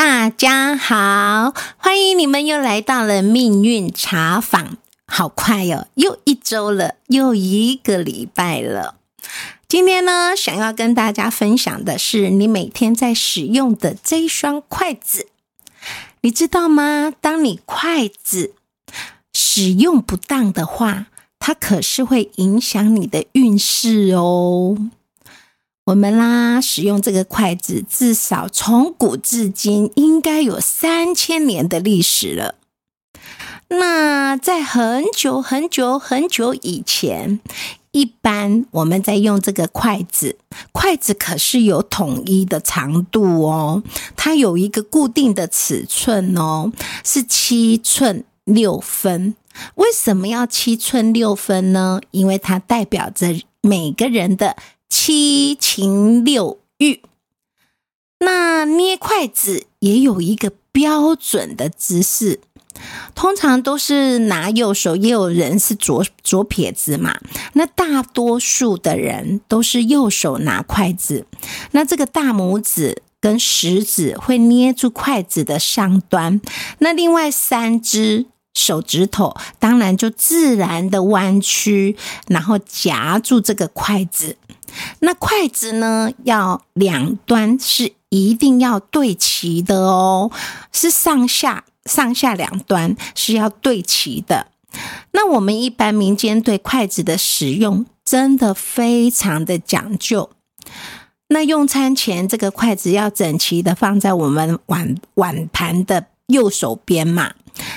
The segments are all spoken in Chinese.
大家好，欢迎你们又来到了命运茶坊。好快哦，又一周了，又一个礼拜了。今天呢，想要跟大家分享的是你每天在使用的这一双筷子，你知道吗？当你筷子使用不当的话，它可是会影响你的运势哦。我们啦，使用这个筷子，至少从古至今应该有三千年的历史了。那在很久很久很久以前，一般我们在用这个筷子，筷子可是有统一的长度哦，它有一个固定的尺寸哦，是七寸六分。为什么要七寸六分呢？因为它代表着每个人的。七情六欲，那捏筷子也有一个标准的姿势，通常都是拿右手，也有人是左左撇子嘛。那大多数的人都是右手拿筷子，那这个大拇指跟食指会捏住筷子的上端，那另外三只手指头当然就自然的弯曲，然后夹住这个筷子。那筷子呢？要两端是一定要对齐的哦，是上下上下两端是要对齐的。那我们一般民间对筷子的使用真的非常的讲究。那用餐前，这个筷子要整齐的放在我们碗碗盘的右手边嘛。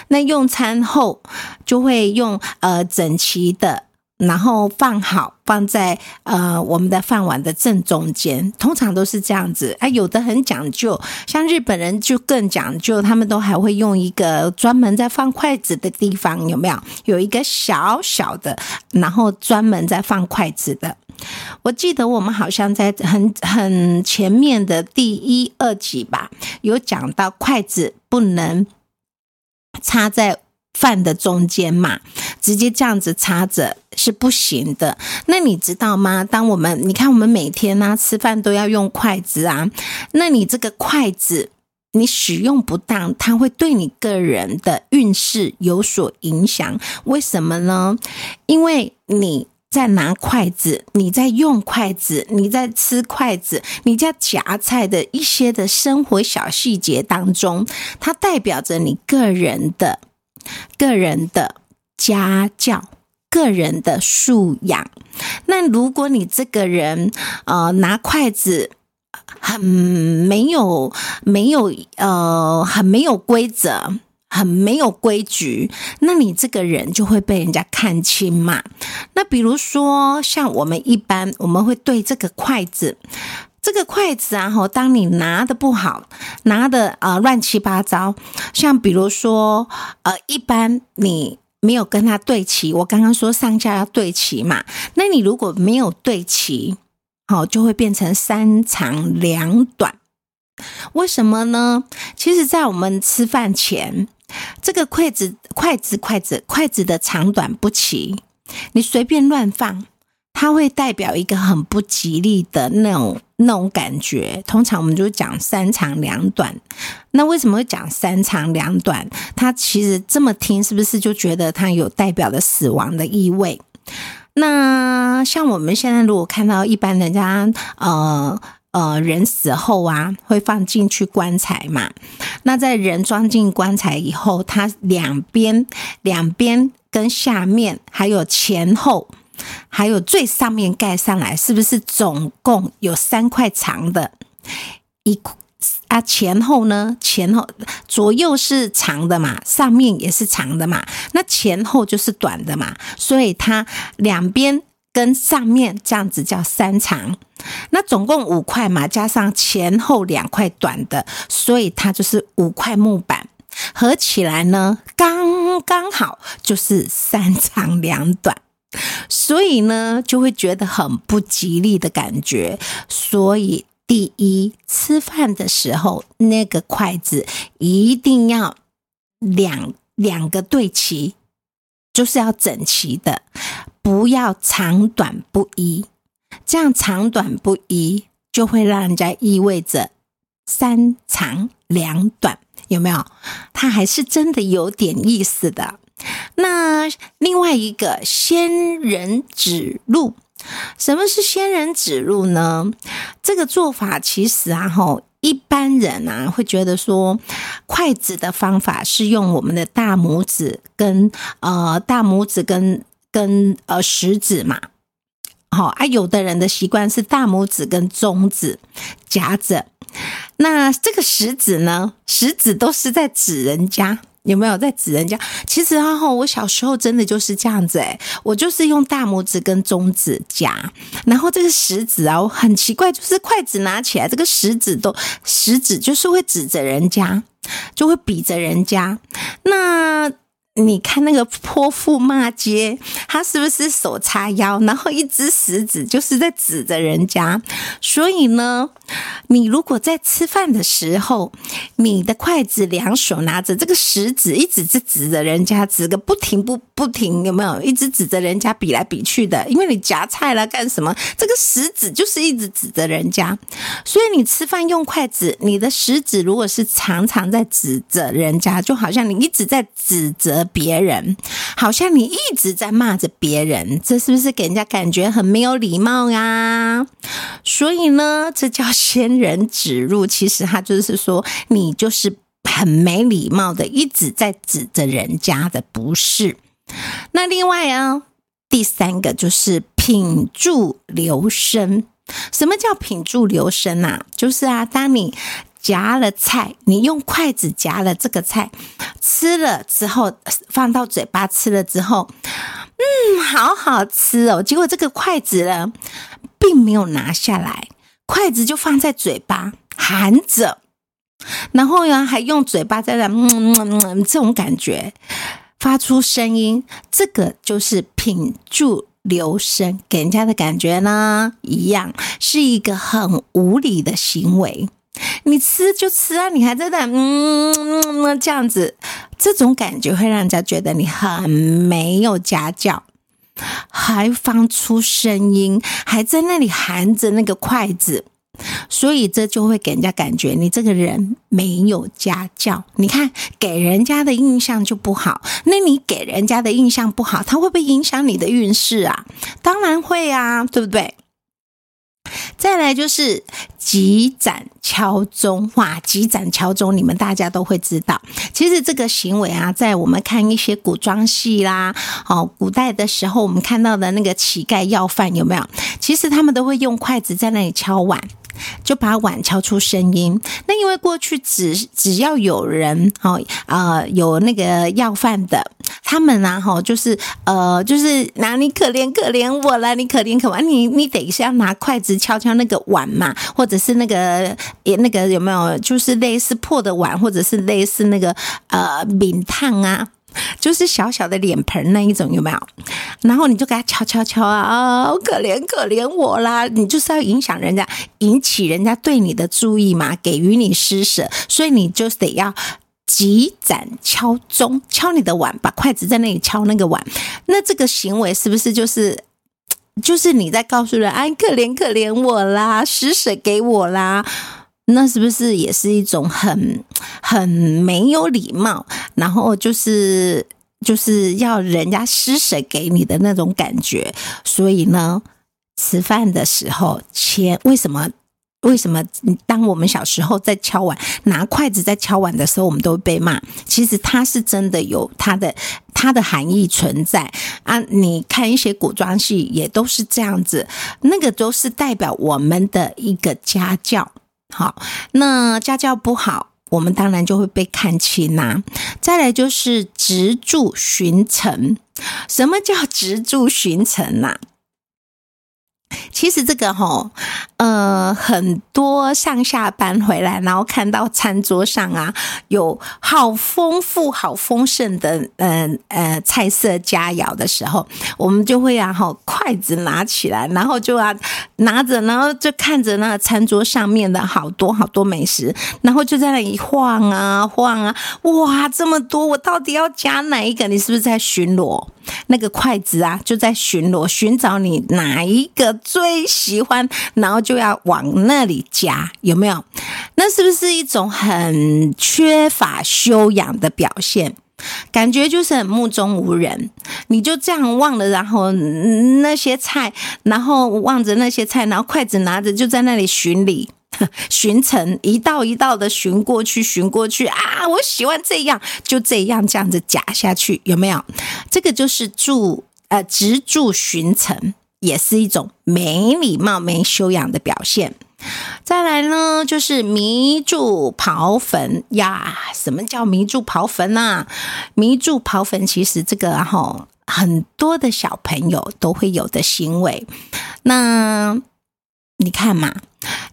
那用餐后就会用呃整齐的。然后放好，放在呃我们的饭碗的正中间，通常都是这样子。哎，有的很讲究，像日本人就更讲究，他们都还会用一个专门在放筷子的地方，有没有？有一个小小的，然后专门在放筷子的。我记得我们好像在很很前面的第一二集吧，有讲到筷子不能插在。饭的中间嘛，直接这样子插着是不行的。那你知道吗？当我们你看我们每天呢吃饭都要用筷子啊，那你这个筷子你使用不当，它会对你个人的运势有所影响。为什么呢？因为你在拿筷子，你在用筷子，你在吃筷子，你在夹菜的一些的生活小细节当中，它代表着你个人的。个人的家教，个人的素养。那如果你这个人呃拿筷子很没有没有呃很没有规则，很没有规矩，那你这个人就会被人家看轻嘛。那比如说像我们一般，我们会对这个筷子。这个筷子啊，哈，当你拿的不好，拿的啊乱七八糟，像比如说，呃，一般你没有跟它对齐，我刚刚说上下要对齐嘛，那你如果没有对齐，好，就会变成三长两短。为什么呢？其实，在我们吃饭前，这个筷子、筷子、筷子、筷子的长短不齐，你随便乱放。它会代表一个很不吉利的那种那种感觉。通常我们就讲三长两短。那为什么会讲三长两短？它其实这么听，是不是就觉得它有代表的死亡的意味？那像我们现在如果看到一般人家呃呃人死后啊，会放进去棺材嘛？那在人装进棺材以后，它两边两边跟下面还有前后。还有最上面盖上来，是不是总共有三块长的？一啊前后呢？前后左右是长的嘛，上面也是长的嘛，那前后就是短的嘛，所以它两边跟上面这样子叫三长。那总共五块嘛，加上前后两块短的，所以它就是五块木板合起来呢，刚刚好就是三长两短。所以呢，就会觉得很不吉利的感觉。所以，第一，吃饭的时候，那个筷子一定要两两个对齐，就是要整齐的，不要长短不一。这样长短不一，就会让人家意味着三长两短，有没有？它还是真的有点意思的。那另外一个仙人指路，什么是仙人指路呢？这个做法其实啊，吼，一般人啊会觉得说，筷子的方法是用我们的大拇指跟呃大拇指跟跟呃食指嘛。好啊，有的人的习惯是大拇指跟中指夹着，那这个食指呢？食指都是在指人家，有没有在指人家？其实啊，我小时候真的就是这样子诶我就是用大拇指跟中指夹，然后这个食指啊，我很奇怪，就是筷子拿起来，这个食指都食指就是会指着人家，就会比着人家，那。你看那个泼妇骂街，他是不是手叉腰，然后一只食指就是在指着人家？所以呢，你如果在吃饭的时候，你的筷子两手拿着这个食指，一直是指着人家，指个不停不不停，有没有？一直指着人家比来比去的，因为你夹菜了干什么？这个食指就是一直指着人家，所以你吃饭用筷子，你的食指如果是常常在指着人家，就好像你一直在指责。别人好像你一直在骂着别人，这是不是给人家感觉很没有礼貌呀？所以呢，这叫仙人指路。其实他就是说，你就是很没礼貌的，一直在指着人家的不是。那另外啊，第三个就是品住留声。什么叫品住留声啊？就是啊，当你。夹了菜，你用筷子夹了这个菜，吃了之后放到嘴巴吃了之后，嗯，好好吃哦。结果这个筷子呢，并没有拿下来，筷子就放在嘴巴含着，然后呢，还用嘴巴在那嗯嗯嗯这种感觉发出声音，这个就是品住留声，给人家的感觉呢，一样是一个很无理的行为。你吃就吃啊，你还在那嗯这样子，这种感觉会让人家觉得你很没有家教，还放出声音，还在那里含着那个筷子，所以这就会给人家感觉你这个人没有家教。你看给人家的印象就不好，那你给人家的印象不好，他会不会影响你的运势啊？当然会啊，对不对？再来就是积攒敲钟，哇！急斩敲钟，你们大家都会知道。其实这个行为啊，在我们看一些古装戏啦，哦，古代的时候，我们看到的那个乞丐要饭有没有？其实他们都会用筷子在那里敲碗。就把碗敲出声音。那因为过去只只要有人哦啊有那个要饭的，他们啊哈就是呃就是拿你可怜可怜我了，你可怜可怜你你等一下拿筷子敲敲那个碗嘛，或者是那个也那个有没有就是类似破的碗，或者是类似那个呃饼烫啊。就是小小的脸盆那一种有没有？然后你就给他敲敲敲啊啊！可怜可怜我啦！你就是要影响人家，引起人家对你的注意嘛，给予你施舍，所以你就得要急斩敲钟，敲你的碗，把筷子在那里敲那个碗。那这个行为是不是就是 就是你在告诉人，哎，可怜可怜我啦，施舍给我啦？那是不是也是一种很很没有礼貌，然后就是就是要人家施舍给你的那种感觉？所以呢，吃饭的时候，切为什么为什么？当我们小时候在敲碗，拿筷子在敲碗的时候，我们都会被骂。其实它是真的有它的它的含义存在啊！你看一些古装戏，也都是这样子，那个都是代表我们的一个家教。好，那家教不好，我们当然就会被看轻啦。再来就是执著寻成，什么叫执著寻成呐？其实这个哈，呃，很多上下班回来，然后看到餐桌上啊有好丰富、好丰盛的，嗯呃菜色佳肴的时候，我们就会啊哈筷子拿起来，然后就啊拿着，然后就看着那个餐桌上面的好多好多美食，然后就在那里晃啊晃啊，哇，这么多，我到底要夹哪一个？你是不是在巡逻？那个筷子啊，就在巡逻，寻找你哪一个。最喜欢，然后就要往那里夹，有没有？那是不是一种很缺乏修养的表现？感觉就是很目中无人，你就这样望了，然后那些菜，然后望着那些菜，然后筷子拿着就在那里巡礼、巡城，一道一道的巡过去，巡过去啊！我喜欢这样，就这样这样子夹下去，有没有？这个就是住呃直住巡城，也是一种没礼貌、没修养的表现。再来呢，就是迷住刨坟呀。什么叫迷住刨坟啊？迷住刨坟，其实这个哈，很多的小朋友都会有的行为。那你看嘛。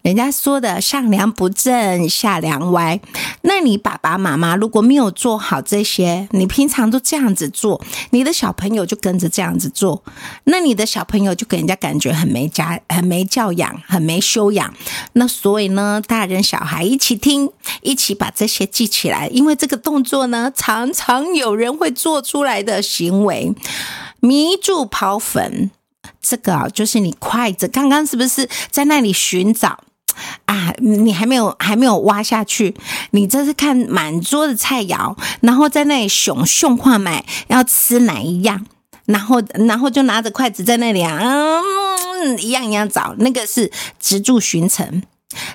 人家说的上梁不正下梁歪，那你爸爸妈妈如果没有做好这些，你平常都这样子做，你的小朋友就跟着这样子做，那你的小朋友就给人家感觉很没家、很没教养、很没修养。那所以呢，大人小孩一起听，一起把这些记起来，因为这个动作呢，常常有人会做出来的行为，迷住跑粉。这个啊，就是你筷子刚刚是不是在那里寻找啊？你还没有还没有挖下去，你这是看满桌的菜肴，然后在那里熊熊化买要吃哪一样，然后然后就拿着筷子在那里啊，嗯，一样一样找，那个是直住寻城。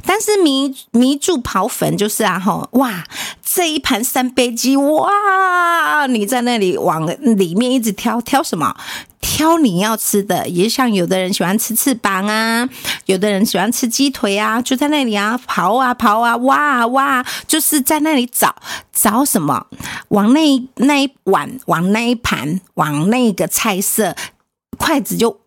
但是迷迷住刨坟就是啊吼哇这一盘三杯鸡哇你在那里往里面一直挑挑什么挑你要吃的也像有的人喜欢吃翅膀啊有的人喜欢吃鸡腿啊就在那里啊刨啊刨啊挖啊挖就是在那里找找什么往那那一碗往那一盘往那个菜色筷子就。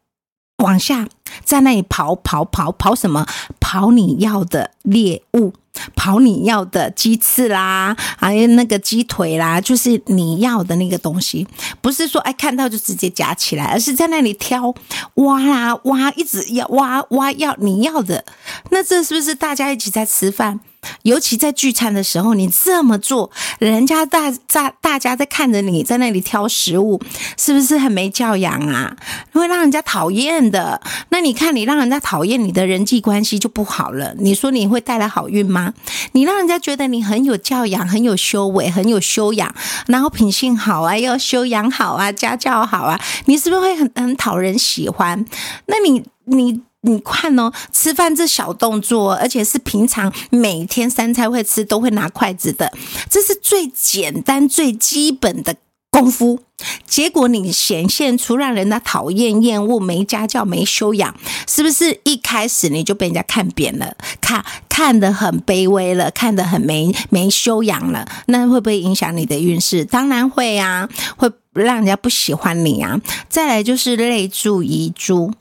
往下，在那里跑跑跑跑什么？跑你要的猎物，跑你要的鸡翅啦，还有那个鸡腿啦，就是你要的那个东西。不是说哎看到就直接夹起来，而是在那里挑挖啦挖，一直要挖挖要你要的。那这是不是大家一起在吃饭？尤其在聚餐的时候，你这么做，人家大大大家在看着你在那里挑食物，是不是很没教养啊？会让人家讨厌的。那你看，你让人家讨厌，你的人际关系就不好了。你说你会带来好运吗？你让人家觉得你很有教养、很有修为、很有修养，然后品性好啊，要修养好啊，家教好啊，你是不是会很很讨人喜欢？那你你。你看哦，吃饭这小动作，而且是平常每天三餐会吃，都会拿筷子的，这是最简单、最基本的功夫。结果你显现出让人家讨厌、厌恶、没家教、没修养，是不是一开始你就被人家看扁了，看看得很卑微了，看得很没没修养了？那会不会影响你的运势？当然会啊，会让人家不喜欢你啊。再来就是泪注遗珠。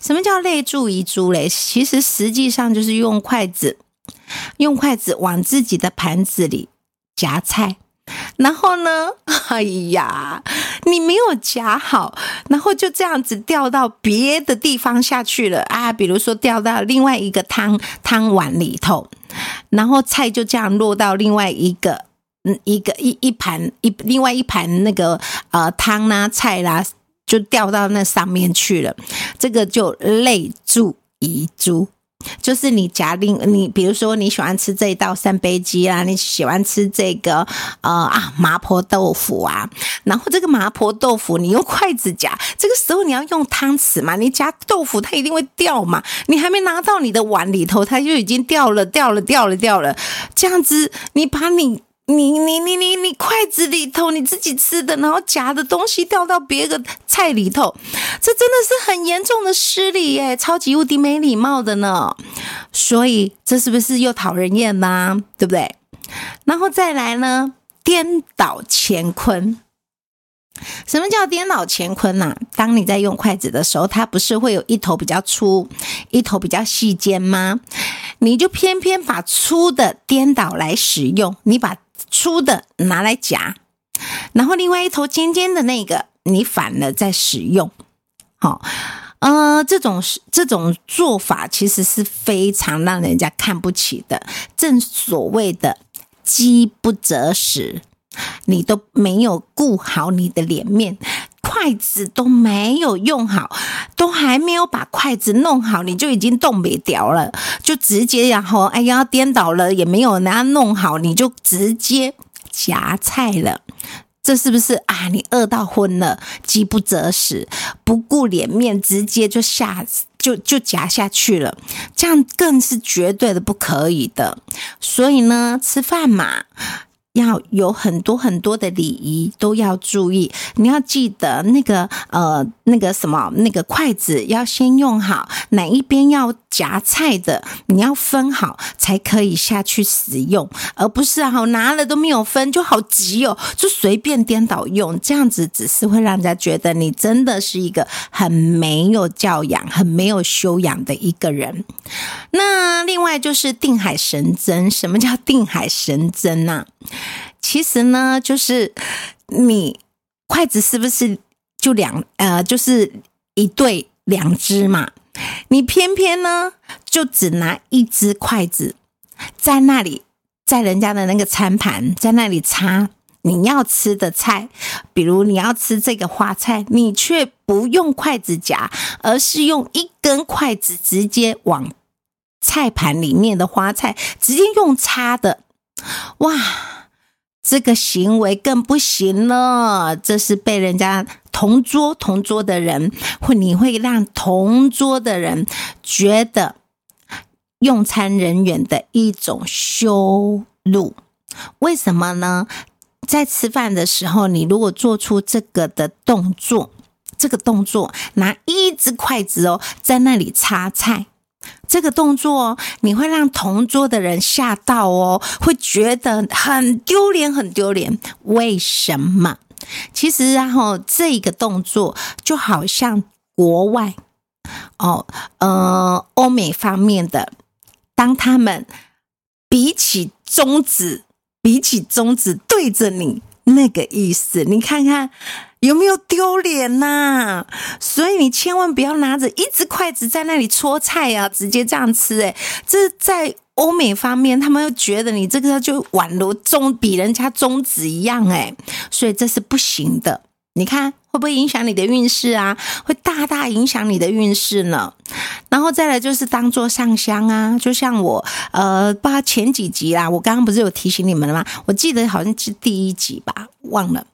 什么叫泪注遗珠嘞？其实实际上就是用筷子，用筷子往自己的盘子里夹菜，然后呢，哎呀，你没有夹好，然后就这样子掉到别的地方下去了啊！比如说掉到另外一个汤汤碗里头，然后菜就这样落到另外一个嗯一个一一盘一另外一盘那个呃汤啦菜啦。就掉到那上面去了，这个就泪注遗珠，就是你夹另你，比如说你喜欢吃这一道三杯鸡啊，你喜欢吃这个呃啊麻婆豆腐啊，然后这个麻婆豆腐你用筷子夹，这个时候你要用汤匙嘛，你夹豆腐它一定会掉嘛，你还没拿到你的碗里头，它就已经掉了掉了掉了掉了，这样子你把你。你你你你你筷子里头你自己吃的，然后夹的东西掉到别个菜里头，这真的是很严重的失礼耶，超级无敌没礼貌的呢。所以这是不是又讨人厌呢？对不对？然后再来呢，颠倒乾坤。什么叫颠倒乾坤呢？当你在用筷子的时候，它不是会有一头比较粗，一头比较细尖吗？你就偏偏把粗的颠倒来使用，你把。粗的拿来夹，然后另外一头尖尖的那个你反了再使用，好，呃，这种这种做法其实是非常让人家看不起的。正所谓的饥不择食，你都没有顾好你的脸面，筷子都没有用好，都还没有把筷子弄好，你就已经动没掉了，就直接然后哎呀颠倒了，也没有拿弄好，你就直接夹菜了。这是不是啊？你饿到昏了，饥不择食，不顾脸面，直接就下就就夹下去了，这样更是绝对的不可以的。所以呢，吃饭嘛。要有很多很多的礼仪都要注意，你要记得那个呃那个什么那个筷子要先用好，哪一边要夹菜的你要分好才可以下去使用，而不是啊拿了都没有分就好急哦，就随便颠倒用，这样子只是会让人家觉得你真的是一个很没有教养、很没有修养的一个人。那另外就是定海神针，什么叫定海神针呢？其实呢，就是你筷子是不是就两呃，就是一对两只嘛？你偏偏呢就只拿一只筷子在那里，在人家的那个餐盘在那里插你要吃的菜，比如你要吃这个花菜，你却不用筷子夹，而是用一根筷子直接往菜盘里面的花菜直接用插的，哇！这个行为更不行了，这是被人家同桌同桌的人，会你会让同桌的人觉得用餐人员的一种羞辱。为什么呢？在吃饭的时候，你如果做出这个的动作，这个动作拿一只筷子哦，在那里插菜。这个动作你会让同桌的人吓到哦，会觉得很丢脸，很丢脸。为什么？其实，然后这个动作就好像国外哦，呃，欧美方面的，当他们比起中指，比起中指对着你那个意思，你看看。有没有丢脸呐？所以你千万不要拿着一只筷子在那里戳菜啊，直接这样吃。诶这在欧美方面，他们又觉得你这个就宛如中比人家中指一样，诶所以这是不行的。你看会不会影响你的运势啊？会大大影响你的运势呢。然后再来就是当做上香啊，就像我呃，不知道前几集啦，我刚刚不是有提醒你们了吗？我记得好像是第一集吧，忘了。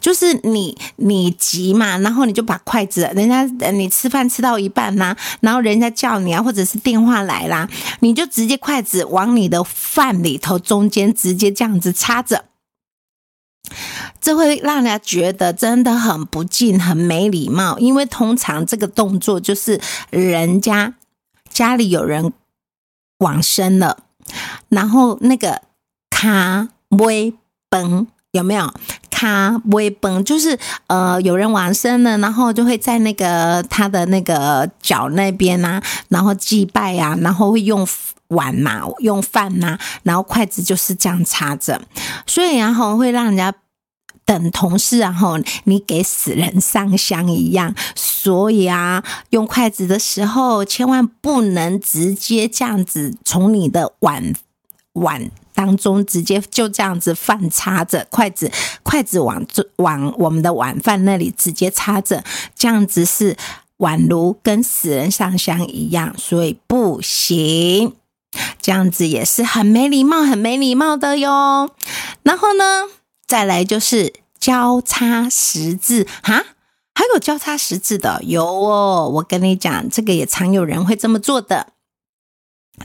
就是你你急嘛，然后你就把筷子，人家你吃饭吃到一半啦，然后人家叫你啊，或者是电话来啦，你就直接筷子往你的饭里头中间直接这样子插着，这会让人家觉得真的很不敬、很没礼貌。因为通常这个动作就是人家家里有人往生了，然后那个卡微崩有没有？他不会崩，就是呃，有人往生了，然后就会在那个他的那个脚那边呐，然后祭拜呀，然后会用碗呐，用饭呐，然后筷子就是这样插着，所以然后会让人家等同事，然后你给死人上香一样，所以啊，用筷子的时候千万不能直接这样子从你的碗碗。当中直接就这样子饭插着筷子，筷子往往我们的晚饭那里直接插着，这样子是宛如跟死人上香一样，所以不行。这样子也是很没礼貌、很没礼貌的哟。然后呢，再来就是交叉十字哈，还有交叉十字的有哦。我跟你讲，这个也常有人会这么做的。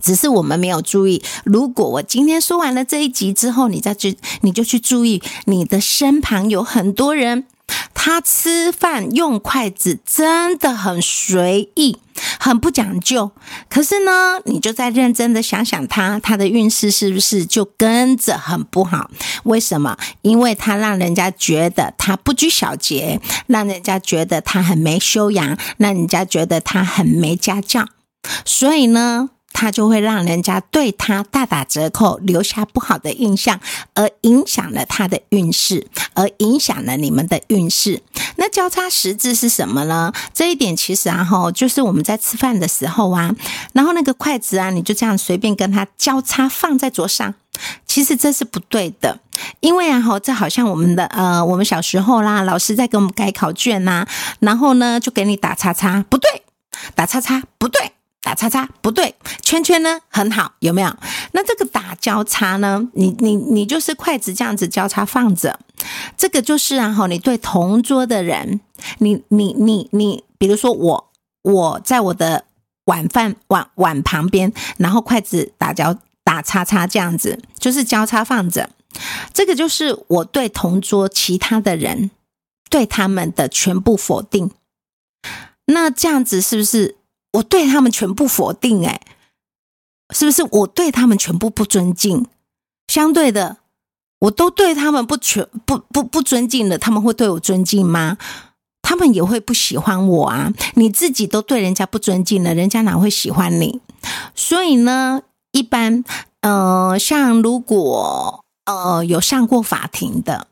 只是我们没有注意。如果我今天说完了这一集之后，你再去，你就去注意，你的身旁有很多人，他吃饭用筷子真的很随意，很不讲究。可是呢，你就在认真的想想他，他的运势是不是就跟着很不好？为什么？因为他让人家觉得他不拘小节，让人家觉得他很没修养，让人家觉得他很没家教。所以呢？他就会让人家对他大打折扣，留下不好的印象，而影响了他的运势，而影响了你们的运势。那交叉十字是什么呢？这一点其实啊，哈，就是我们在吃饭的时候啊，然后那个筷子啊，你就这样随便跟它交叉放在桌上，其实这是不对的，因为啊，哈，这好像我们的呃，我们小时候啦，老师在给我们改考卷呐，然后呢，就给你打叉叉，不对。打叉叉不对，打叉叉不对，圈圈呢很好，有没有？那这个打交叉呢？你你你就是筷子这样子交叉放着，这个就是然后你对同桌的人，你你你你，比如说我我在我的碗饭碗碗旁边，然后筷子打交打叉叉这样子，就是交叉放着，这个就是我对同桌其他的人对他们的全部否定。那这样子是不是我对他们全部否定？哎，是不是我对他们全部不尊敬？相对的，我都对他们不全不不不尊敬了，他们会对我尊敬吗？他们也会不喜欢我啊！你自己都对人家不尊敬了，人家哪会喜欢你？所以呢，一般呃，像如果呃有上过法庭的。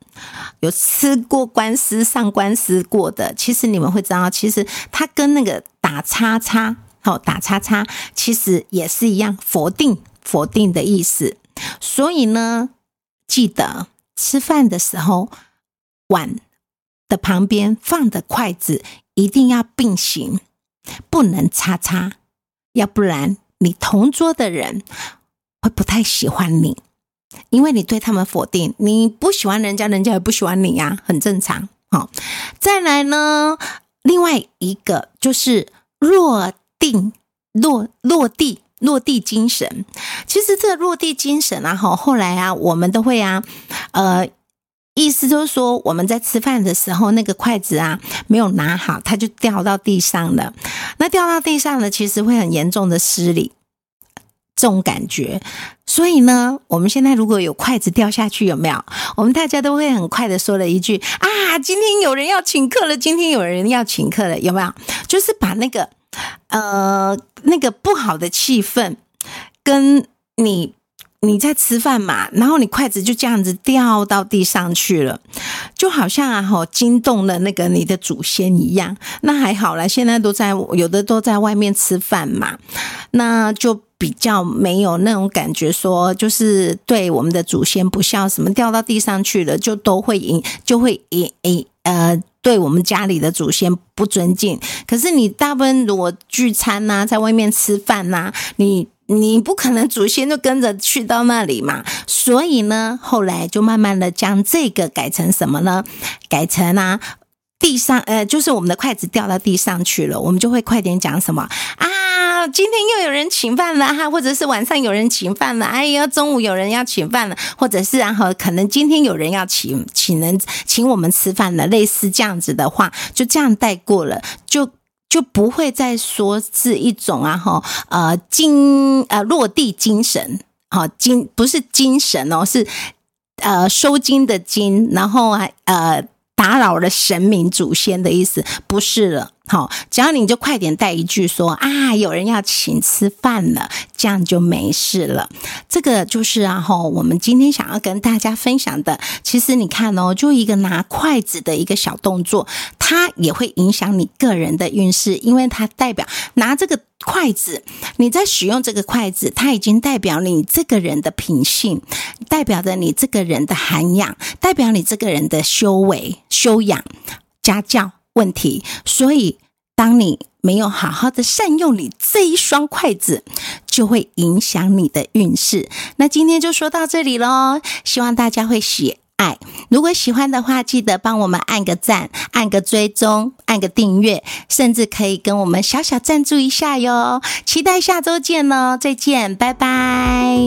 有吃过官司、上官司过的，其实你们会知道，其实它跟那个打叉叉，好打叉叉，其实也是一样，否定、否定的意思。所以呢，记得吃饭的时候，碗的旁边放的筷子一定要并行，不能叉叉，要不然你同桌的人会不太喜欢你。因为你对他们否定，你不喜欢人家，人家也不喜欢你呀，很正常。好，再来呢，另外一个就是落定落落地落地精神。其实这落地精神啊，哈，后来啊，我们都会啊，呃，意思就是说，我们在吃饭的时候，那个筷子啊没有拿好，它就掉到地上了。那掉到地上了，其实会很严重的失礼。这种感觉，所以呢，我们现在如果有筷子掉下去，有没有？我们大家都会很快的说了一句：“啊，今天有人要请客了，今天有人要请客了，有没有？”就是把那个呃那个不好的气氛，跟你你在吃饭嘛，然后你筷子就这样子掉到地上去了，就好像啊吼惊动了那个你的祖先一样。那还好了，现在都在有的都在外面吃饭嘛，那就。比较没有那种感觉，说就是对我们的祖先不孝，什么掉到地上去了，就都会引，就会引引呃，对我们家里的祖先不尊敬。可是你大部分如果聚餐呐，在外面吃饭呐，你你不可能祖先就跟着去到那里嘛。所以呢，后来就慢慢的将这个改成什么呢？改成啊，地上呃，就是我们的筷子掉到地上去了，我们就会快点讲什么啊。今天又有人请饭了哈，或者是晚上有人请饭了，哎呀，中午有人要请饭了，或者是然后可能今天有人要请请人请我们吃饭了，类似这样子的话，就这样带过了，就就不会再说是一种啊哈呃精呃落地精神，好精不是精神哦，是呃收金的金，然后啊呃打扰了神明祖先的意思，不是了。好，只要你就快点带一句说啊，有人要请吃饭了，这样就没事了。这个就是啊，哈，我们今天想要跟大家分享的。其实你看哦，就一个拿筷子的一个小动作，它也会影响你个人的运势，因为它代表拿这个筷子，你在使用这个筷子，它已经代表你这个人的品性，代表着你这个人的涵养，代表你这个人的修为、修养、家教。问题，所以当你没有好好的善用你这一双筷子，就会影响你的运势。那今天就说到这里喽，希望大家会喜爱。如果喜欢的话，记得帮我们按个赞、按个追踪、按个订阅，甚至可以跟我们小小赞助一下哟。期待下周见喽，再见，拜拜。